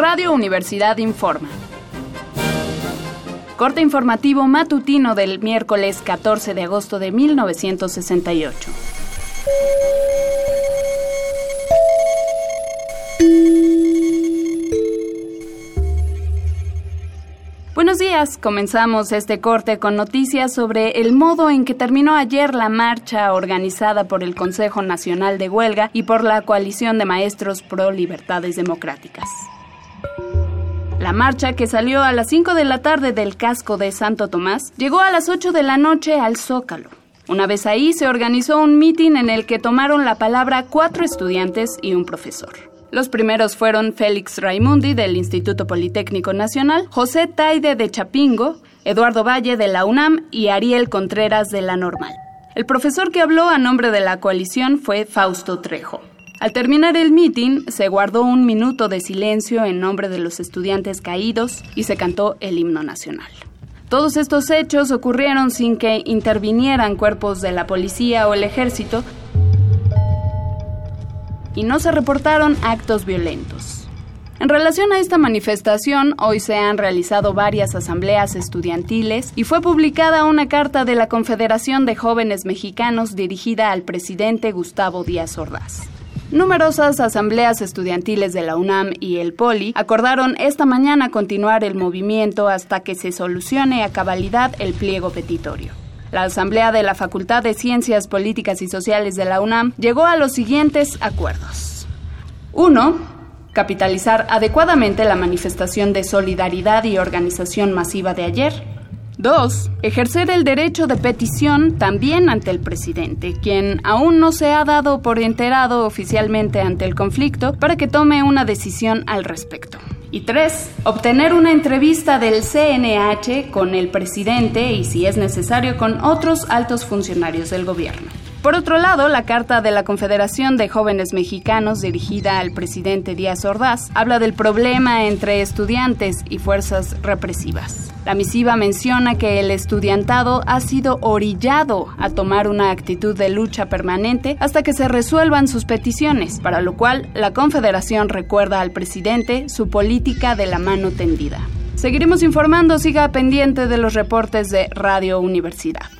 Radio Universidad informa. Corte informativo matutino del miércoles 14 de agosto de 1968. Buenos días, comenzamos este corte con noticias sobre el modo en que terminó ayer la marcha organizada por el Consejo Nacional de Huelga y por la Coalición de Maestros Pro Libertades Democráticas. La marcha, que salió a las 5 de la tarde del casco de Santo Tomás, llegó a las 8 de la noche al Zócalo. Una vez ahí se organizó un mitin en el que tomaron la palabra cuatro estudiantes y un profesor. Los primeros fueron Félix Raimundi del Instituto Politécnico Nacional, José Taide de Chapingo, Eduardo Valle de la UNAM y Ariel Contreras de la Normal. El profesor que habló a nombre de la coalición fue Fausto Trejo. Al terminar el mitin, se guardó un minuto de silencio en nombre de los estudiantes caídos y se cantó el himno nacional. Todos estos hechos ocurrieron sin que intervinieran cuerpos de la policía o el ejército, y no se reportaron actos violentos. En relación a esta manifestación, hoy se han realizado varias asambleas estudiantiles y fue publicada una carta de la Confederación de Jóvenes Mexicanos dirigida al presidente Gustavo Díaz Ordaz. Numerosas asambleas estudiantiles de la UNAM y el POLI acordaron esta mañana continuar el movimiento hasta que se solucione a cabalidad el pliego petitorio. La Asamblea de la Facultad de Ciencias Políticas y Sociales de la UNAM llegó a los siguientes acuerdos. 1. Capitalizar adecuadamente la manifestación de solidaridad y organización masiva de ayer. 2. Ejercer el derecho de petición también ante el presidente, quien aún no se ha dado por enterado oficialmente ante el conflicto para que tome una decisión al respecto. Y tres, obtener una entrevista del CNH con el presidente y, si es necesario, con otros altos funcionarios del gobierno. Por otro lado, la carta de la Confederación de Jóvenes Mexicanos dirigida al presidente Díaz Ordaz habla del problema entre estudiantes y fuerzas represivas. La misiva menciona que el estudiantado ha sido orillado a tomar una actitud de lucha permanente hasta que se resuelvan sus peticiones, para lo cual la Confederación recuerda al presidente su política de la mano tendida. Seguiremos informando, siga pendiente de los reportes de Radio Universidad.